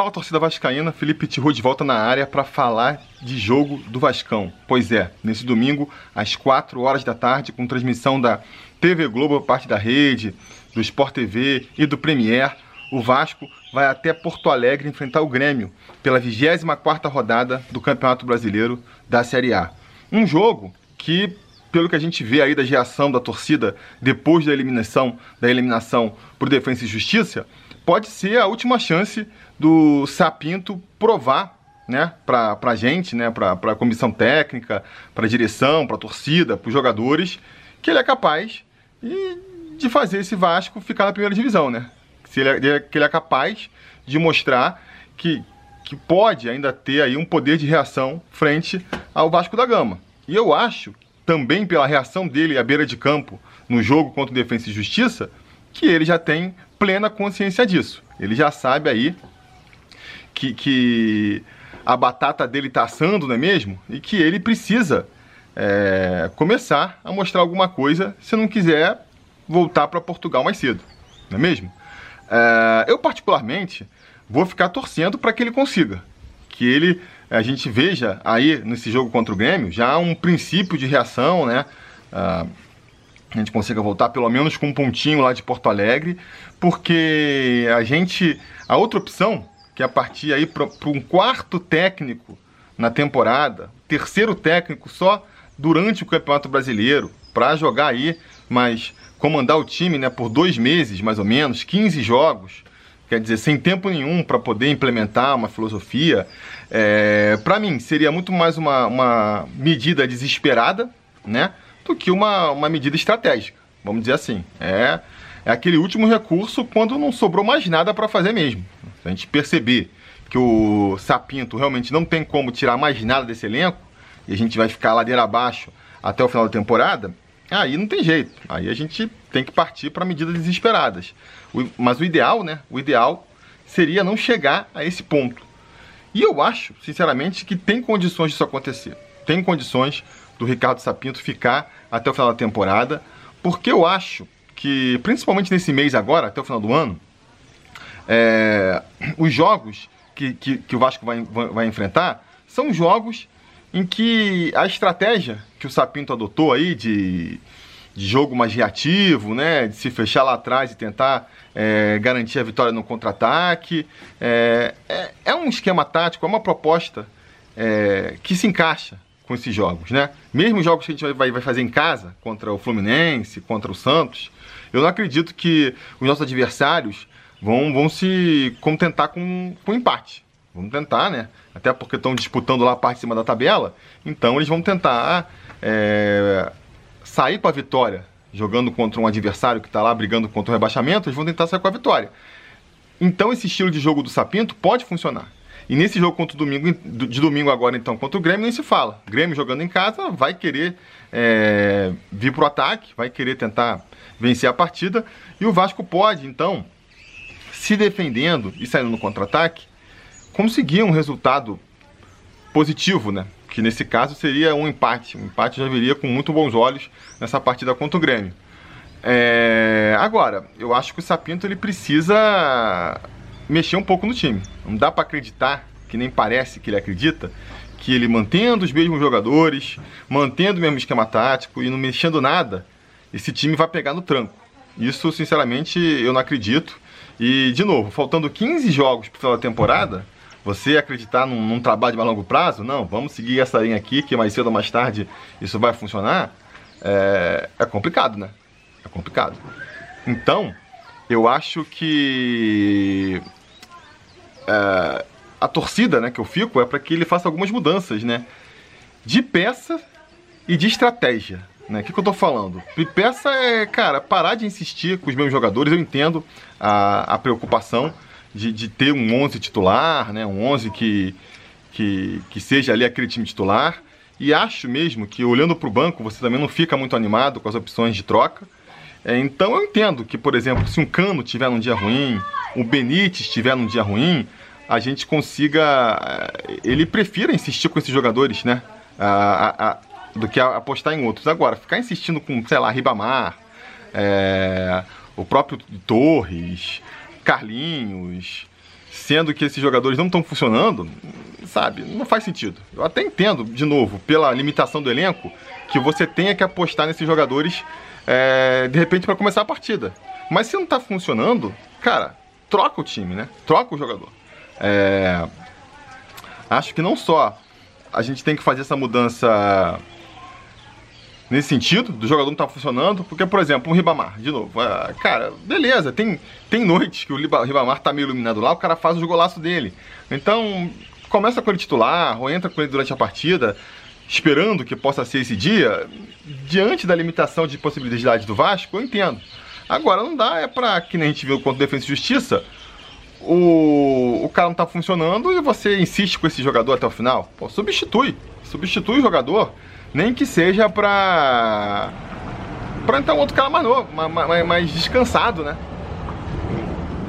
Fala torcida vascaína, Felipe Tiru de volta na área para falar de jogo do Vascão. Pois é, nesse domingo às 4 horas da tarde, com transmissão da TV Globo, parte da rede, do Sport TV e do Premier, o Vasco vai até Porto Alegre enfrentar o Grêmio pela 24ª rodada do Campeonato Brasileiro da Série A. Um jogo que, pelo que a gente vê aí da reação da torcida depois da eliminação, da eliminação por Defesa e Justiça, pode ser a última chance do Sapinto provar né, para a gente, né, para a comissão técnica, para a direção, para a torcida, para os jogadores, que ele é capaz de fazer esse Vasco ficar na primeira divisão, né? Se ele é, que ele é capaz de mostrar que, que pode ainda ter aí um poder de reação frente ao Vasco da Gama. E eu acho, também pela reação dele à beira de campo no jogo contra o Defensa e Justiça, que ele já tem plena consciência disso. Ele já sabe aí que, que a batata dele está assando, não é mesmo? E que ele precisa é, começar a mostrar alguma coisa se não quiser voltar para Portugal mais cedo, não é mesmo? É, eu, particularmente, vou ficar torcendo para que ele consiga. Que ele, a gente veja aí nesse jogo contra o Grêmio já um princípio de reação, né? Uh, a gente consiga voltar pelo menos com um pontinho lá de Porto Alegre, porque a gente. A outra opção que é partir aí para um quarto técnico na temporada, terceiro técnico só durante o Campeonato Brasileiro, para jogar aí, mas comandar o time né, por dois meses, mais ou menos, 15 jogos, quer dizer, sem tempo nenhum para poder implementar uma filosofia, é, para mim seria muito mais uma, uma medida desesperada, né, do que uma, uma medida estratégica, vamos dizer assim. É, é aquele último recurso quando não sobrou mais nada para fazer mesmo. Se a gente perceber que o Sapinto realmente não tem como tirar mais nada desse elenco, e a gente vai ficar ladeira abaixo até o final da temporada, aí não tem jeito. Aí a gente tem que partir para medidas desesperadas. mas o ideal, né? O ideal seria não chegar a esse ponto. E eu acho, sinceramente, que tem condições disso acontecer. Tem condições do Ricardo Sapinto ficar até o final da temporada, porque eu acho que, principalmente nesse mês agora, até o final do ano, é, os jogos que, que, que, o Vasco vai, vai enfrentar são jogos em que a estratégia que o Sapinto adotou aí de, de jogo mais reativo, né, de se fechar lá atrás e tentar é, garantir a vitória no contra-ataque, é, é, é, um esquema tático, é uma proposta é, que se encaixa com esses jogos, né? Mesmo os jogos que a gente vai, vai fazer em casa, contra o Fluminense, contra o Santos, eu não acredito que os nossos adversários vão, vão se contentar com, com empate. Vamos tentar, né? Até porque estão disputando lá a parte de cima da tabela. Então eles vão tentar é, sair com a vitória, jogando contra um adversário que está lá brigando contra o rebaixamento. Eles vão tentar sair com a vitória. Então esse estilo de jogo do Sapinto pode funcionar. E nesse jogo contra o domingo, de domingo agora, então, contra o Grêmio, nem se fala. O Grêmio jogando em casa vai querer é, vir pro ataque, vai querer tentar vencer a partida. E o Vasco pode, então, se defendendo e saindo no contra-ataque, conseguir um resultado positivo, né? Que nesse caso seria um empate. Um empate já viria com muito bons olhos nessa partida contra o Grêmio. É... Agora, eu acho que o Sapinto ele precisa mexer um pouco no time. Não dá para acreditar, que nem parece que ele acredita, que ele mantendo os mesmos jogadores, mantendo o mesmo esquema tático e não mexendo nada, esse time vai pegar no tranco. Isso, sinceramente, eu não acredito. E, de novo, faltando 15 jogos para final da temporada, você acreditar num, num, trabalho de mais longo prazo, não, vamos seguir essa linha aqui, que mais cedo ou mais tarde isso vai funcionar, é, é complicado, né? É complicado. Então, eu acho que é, a torcida né, que eu fico é para que ele faça algumas mudanças, né? De peça e de estratégia. Né? O que, que eu tô falando? Peça é, cara, parar de insistir com os meus jogadores. Eu entendo a, a preocupação de, de ter um 11 titular, né? um 11 que, que, que seja ali aquele time titular. E acho mesmo que olhando para o banco você também não fica muito animado com as opções de troca. É, então eu entendo que, por exemplo, se um Cano tiver num dia ruim, o Benítez estiver num dia ruim, a gente consiga. Eh, ele prefira insistir com esses jogadores, né? A, a, do que apostar em outros. Agora, ficar insistindo com, sei lá, Ribamar, é, o próprio Torres, Carlinhos, sendo que esses jogadores não estão funcionando, sabe, não faz sentido. Eu até entendo, de novo, pela limitação do elenco, que você tenha que apostar nesses jogadores é, de repente para começar a partida. Mas se não está funcionando, cara, troca o time, né? Troca o jogador. É, acho que não só a gente tem que fazer essa mudança nesse sentido, do jogador não tá funcionando, porque, por exemplo, um Ribamar, de novo, é, cara, beleza, tem, tem noites que o Ribamar tá meio iluminado lá, o cara faz o golaço dele. Então, começa com ele titular, ou entra com ele durante a partida, esperando que possa ser esse dia, diante da limitação de possibilidade do Vasco, eu entendo. Agora, não dá, é pra, que nem a gente viu contra Defesa e Justiça, o, o cara não tá funcionando e você insiste com esse jogador até o final. Pô, substitui, substitui o jogador, nem que seja pra. pra entrar um outro cara mais novo, mais, mais descansado, né?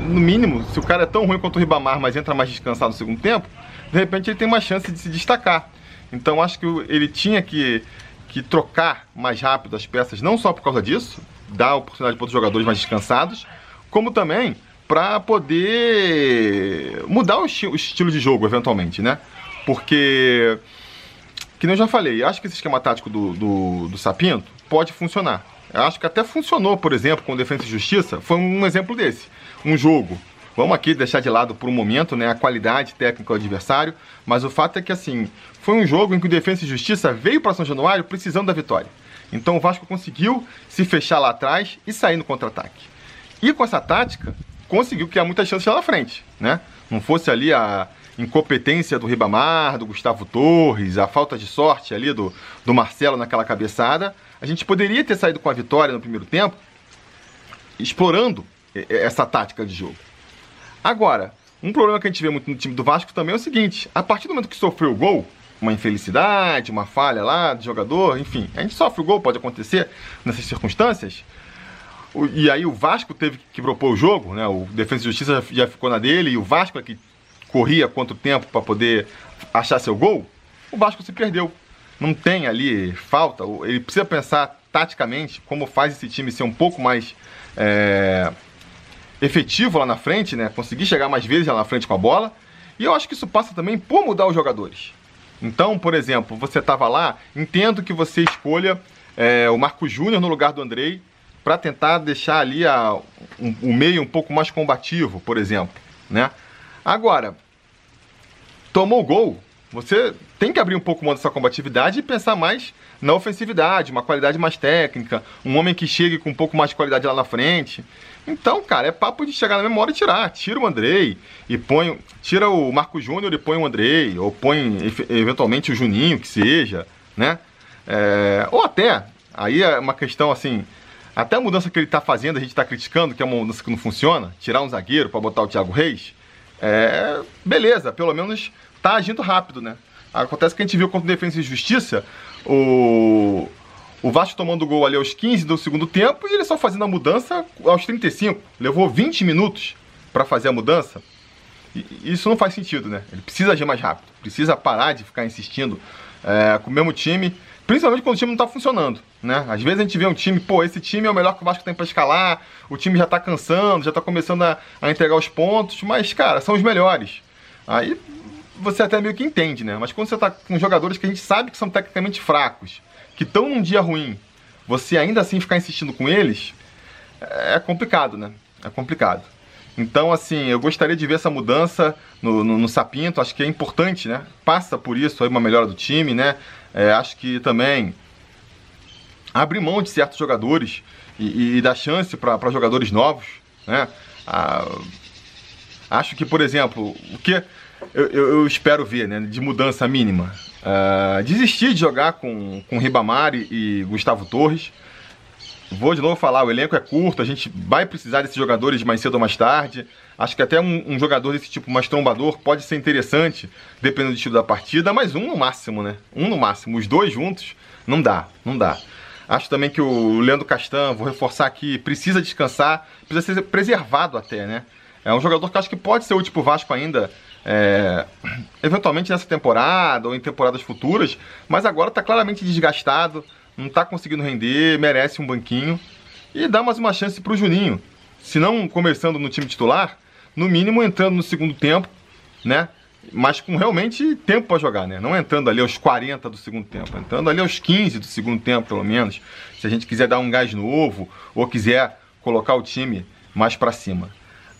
No mínimo, se o cara é tão ruim quanto o Ribamar, mas entra mais descansado no segundo tempo, de repente ele tem uma chance de se destacar. Então acho que ele tinha que, que trocar mais rápido as peças, não só por causa disso, dar oportunidade para outros jogadores mais descansados, como também para poder mudar o, esti o estilo de jogo, eventualmente, né? Porque que nem eu já falei, acho que esse esquema tático do, do, do Sapinto pode funcionar. Eu acho que até funcionou, por exemplo, com Defesa e Justiça, foi um exemplo desse. Um jogo. Vamos aqui deixar de lado por um momento né, a qualidade técnica do adversário, mas o fato é que assim, foi um jogo em que o Defesa e Justiça veio para São Januário precisando da vitória. Então o Vasco conseguiu se fechar lá atrás e sair no contra-ataque. E com essa tática, conseguiu criar muitas chances lá na frente, né? Não fosse ali a, incompetência do Ribamar, do Gustavo Torres, a falta de sorte ali do, do Marcelo naquela cabeçada, a gente poderia ter saído com a vitória no primeiro tempo, explorando essa tática de jogo. Agora, um problema que a gente vê muito no time do Vasco também é o seguinte: a partir do momento que sofreu o gol, uma infelicidade, uma falha lá do jogador, enfim, a gente sofre o gol, pode acontecer nessas circunstâncias. E aí o Vasco teve que propor o jogo, né? O Defesa e Justiça já ficou na dele e o Vasco é que corria quanto tempo para poder achar seu gol, o Vasco se perdeu. Não tem ali falta, ele precisa pensar taticamente como faz esse time ser um pouco mais é, efetivo lá na frente, né? Conseguir chegar mais vezes lá na frente com a bola. E eu acho que isso passa também por mudar os jogadores. Então, por exemplo, você estava lá, entendo que você escolha é, o Marco Júnior no lugar do Andrei para tentar deixar ali a, um, o meio um pouco mais combativo, por exemplo, né? Agora, tomou o gol, você tem que abrir um pouco mão dessa combatividade e pensar mais na ofensividade, uma qualidade mais técnica, um homem que chegue com um pouco mais de qualidade lá na frente. Então, cara, é papo de chegar na memória e tirar. Tira o Andrei e põe. Tira o Marco Júnior e põe o Andrei, ou põe eventualmente o Juninho, que seja, né? É, ou até, aí é uma questão assim. Até a mudança que ele está fazendo, a gente está criticando, que é uma mudança que não funciona, tirar um zagueiro para botar o Thiago Reis é, beleza, pelo menos tá agindo rápido, né? Acontece que a gente viu contra o Defesa e Justiça, o, o Vasco tomando gol ali aos 15 do segundo tempo e ele só fazendo a mudança aos 35. Levou 20 minutos para fazer a mudança. E, isso não faz sentido, né? Ele precisa agir mais rápido, precisa parar de ficar insistindo é, com o mesmo time Principalmente quando o time não tá funcionando, né? Às vezes a gente vê um time, pô, esse time é o melhor que o Vasco tem para escalar, o time já tá cansando, já tá começando a, a entregar os pontos, mas, cara, são os melhores. Aí você até meio que entende, né? Mas quando você tá com jogadores que a gente sabe que são tecnicamente fracos, que estão num dia ruim, você ainda assim ficar insistindo com eles, é complicado, né? É complicado. Então, assim, eu gostaria de ver essa mudança no, no, no, Sapinto, acho que é importante, né? Passa por isso aí uma melhora do time, né? É, acho que também abrir mão de certos jogadores e, e dar chance para jogadores novos, né? Ah, acho que, por exemplo, o que eu, eu, espero ver, né, de mudança mínima, ah, desistir de jogar com, com Ribamar e Gustavo Torres, Vou de novo falar, o elenco é curto, a gente vai precisar desses jogadores mais cedo ou mais tarde. Acho que até um, um, jogador desse tipo mais trombador pode ser interessante, dependendo do estilo da partida, mas um no máximo, né? Um no máximo. Os dois juntos, não dá, não dá. Acho também que o Leandro Castan, vou reforçar aqui, precisa descansar, precisa ser preservado até, né? É um jogador que acho que pode ser útil pro Vasco ainda, é, eventualmente nessa temporada ou em temporadas futuras, mas agora está claramente desgastado não está conseguindo render, merece um banquinho. E dá mais uma chance para o Juninho. Se não começando no time titular, no mínimo entrando no segundo tempo, né? Mas com realmente tempo para jogar, né? Não entrando ali aos 40 do segundo tempo, entrando ali aos 15 do segundo tempo, pelo menos. Se a gente quiser dar um gás novo ou quiser colocar o time mais para cima.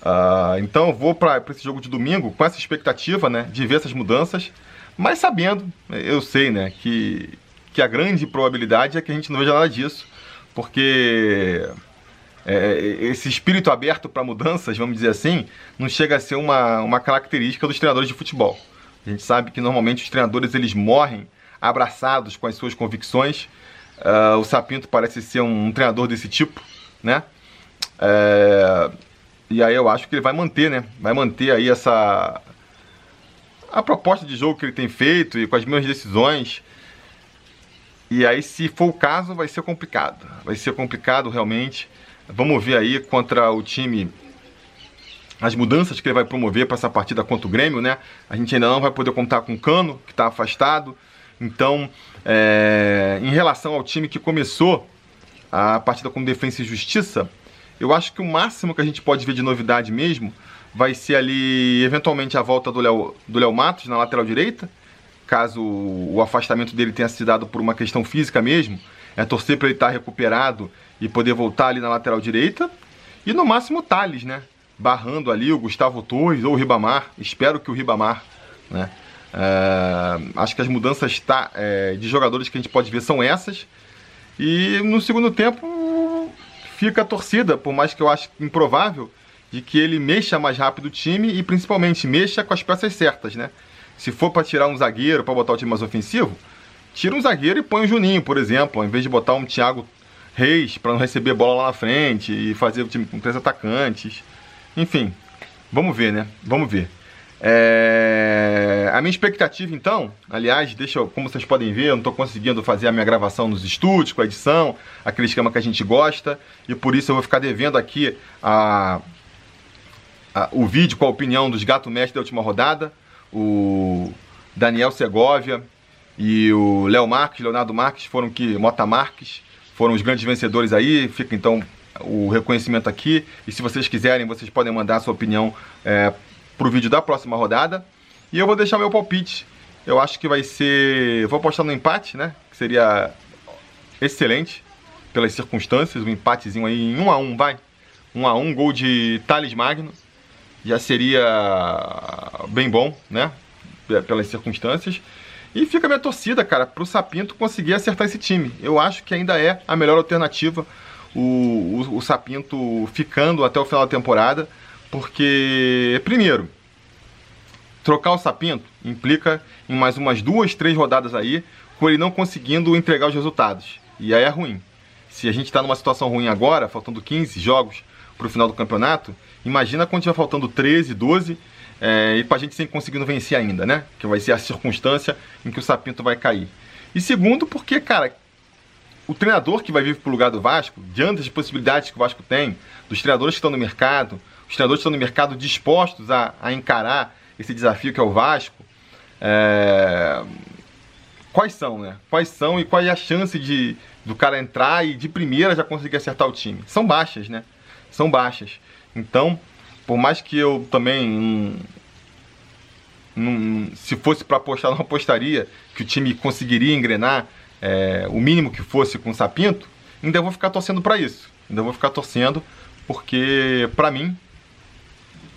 Uh, então eu vou para esse jogo de domingo com essa expectativa, né, de ver essas mudanças, mas sabendo, eu sei, né, que, que a grande probabilidade é que a gente não veja nada disso, porque é, esse espírito aberto para mudanças, vamos dizer assim, não chega a ser uma, uma característica dos treinadores de futebol. A gente sabe que normalmente os treinadores eles morrem abraçados com as suas convicções. Uh, o Sapinto parece ser um, um treinador desse tipo, né? É, e aí eu acho que ele vai manter, né? Vai manter aí essa a proposta de jogo que ele tem feito e com as mesmas decisões. E aí, se for o caso, vai ser complicado. Vai ser complicado realmente. Vamos ver aí contra o time as mudanças que ele vai promover para essa partida contra o Grêmio, né? A gente ainda não vai poder contar com o Cano, que está afastado. Então, é, em relação ao time que começou a partida com Defesa e Justiça, eu acho que o máximo que a gente pode ver de novidade mesmo vai ser ali, eventualmente, a volta do Léo do Léo Matos na lateral direita, caso o afastamento dele tenha sido dado por uma questão física mesmo. É torcer para ele estar tá recuperado e poder voltar ali na lateral direita. E no máximo o Thales, né? Barrando ali o Gustavo Torres ou o Ribamar. Espero que o Ribamar, né? É, acho que as mudanças tá, é, de jogadores que a gente pode ver são essas. E no segundo tempo, fica a torcida, por mais que eu acho improvável, de que ele mexa mais rápido o time e principalmente mexa com as peças certas, né? Se for para tirar um zagueiro, para botar o time mais ofensivo, tira um zagueiro e põe o Juninho, por exemplo, ao invés de botar um Thiago Reis para não receber bola lá na frente e fazer o time com três atacantes. Enfim, vamos ver, né? Vamos ver. É... A minha expectativa, então, aliás, deixa eu, como vocês podem ver, eu não estou conseguindo fazer a minha gravação nos estúdios, com a edição, aquele esquema que a gente gosta, e por isso eu vou ficar devendo aqui a, a o vídeo com a opinião dos gato mestre da última rodada, o Daniel Segovia e o Léo Marques, Leonardo Marques, foram que, Mota Marques, foram os grandes vencedores aí, fica então o reconhecimento aqui, e se vocês quiserem, vocês podem mandar a sua opinião é, para o vídeo da próxima rodada. E eu vou deixar meu palpite. Eu acho que vai ser. Vou apostar no empate, né? Que seria excelente pelas circunstâncias. Um empatezinho aí em 1 um a 1 um, vai. 1 um a 1 um, gol de Thales Magno. Já seria bem bom, né? Pelas circunstâncias. E fica a minha torcida, cara, pro Sapinto conseguir acertar esse time. Eu acho que ainda é a melhor alternativa o, o, o Sapinto ficando até o final da temporada. Porque, primeiro, trocar o Sapinto implica em mais umas duas, três rodadas aí, com ele não conseguindo entregar os resultados. E aí é ruim. Se a gente está numa situação ruim agora, faltando 15 jogos para o final do campeonato, imagina quando tiver faltando 13, 12 é, e para a gente sem conseguindo vencer ainda, né? Que vai ser a circunstância em que o Sapinto vai cair. E segundo, porque, cara, o treinador que vai vir para o lugar do Vasco, diante das possibilidades que o Vasco tem, dos treinadores que estão no mercado, os treinadores estão no mercado dispostos a, a encarar esse desafio que é o Vasco. É... Quais são, né? Quais são e qual é a chance de do cara entrar e de primeira já conseguir acertar o time? São baixas, né? São baixas. Então, por mais que eu também se fosse para apostar, não apostaria que o time conseguiria engrenar é, o mínimo que fosse com o Sapinto, ainda vou ficar torcendo para isso. Ainda vou ficar torcendo porque, para mim,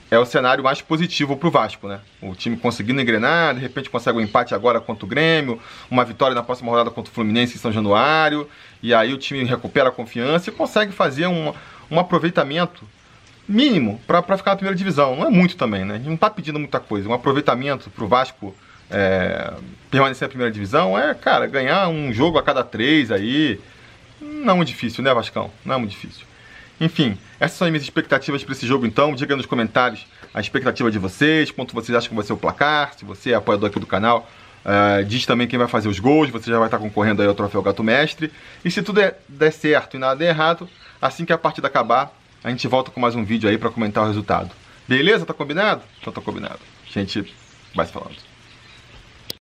é o cenário mais positivo para o Vasco, né? O time conseguindo engrenar, de repente consegue um empate agora contra o Grêmio, uma vitória na próxima rodada contra o Fluminense em São Januário, e aí o time recupera a confiança e consegue fazer um, um aproveitamento mínimo para ficar na primeira divisão. Não é muito também, né? A gente não está pedindo muita coisa. Um aproveitamento para o Vasco é, permanecer na primeira divisão é, cara, ganhar um jogo a cada três aí. Não é muito difícil, né, Vascão? Não é muito difícil. Enfim, essas são as minhas expectativas para esse jogo então. Diga nos comentários a expectativa de vocês, quanto vocês acham que vai ser o placar, se você é apoiador aqui do canal. Uh, diz também quem vai fazer os gols, você já vai estar concorrendo aí ao troféu Gato Mestre. E se tudo é, der certo e nada der errado, assim que a partida acabar, a gente volta com mais um vídeo aí para comentar o resultado. Beleza? Tá combinado? Então tá combinado. A gente vai falando.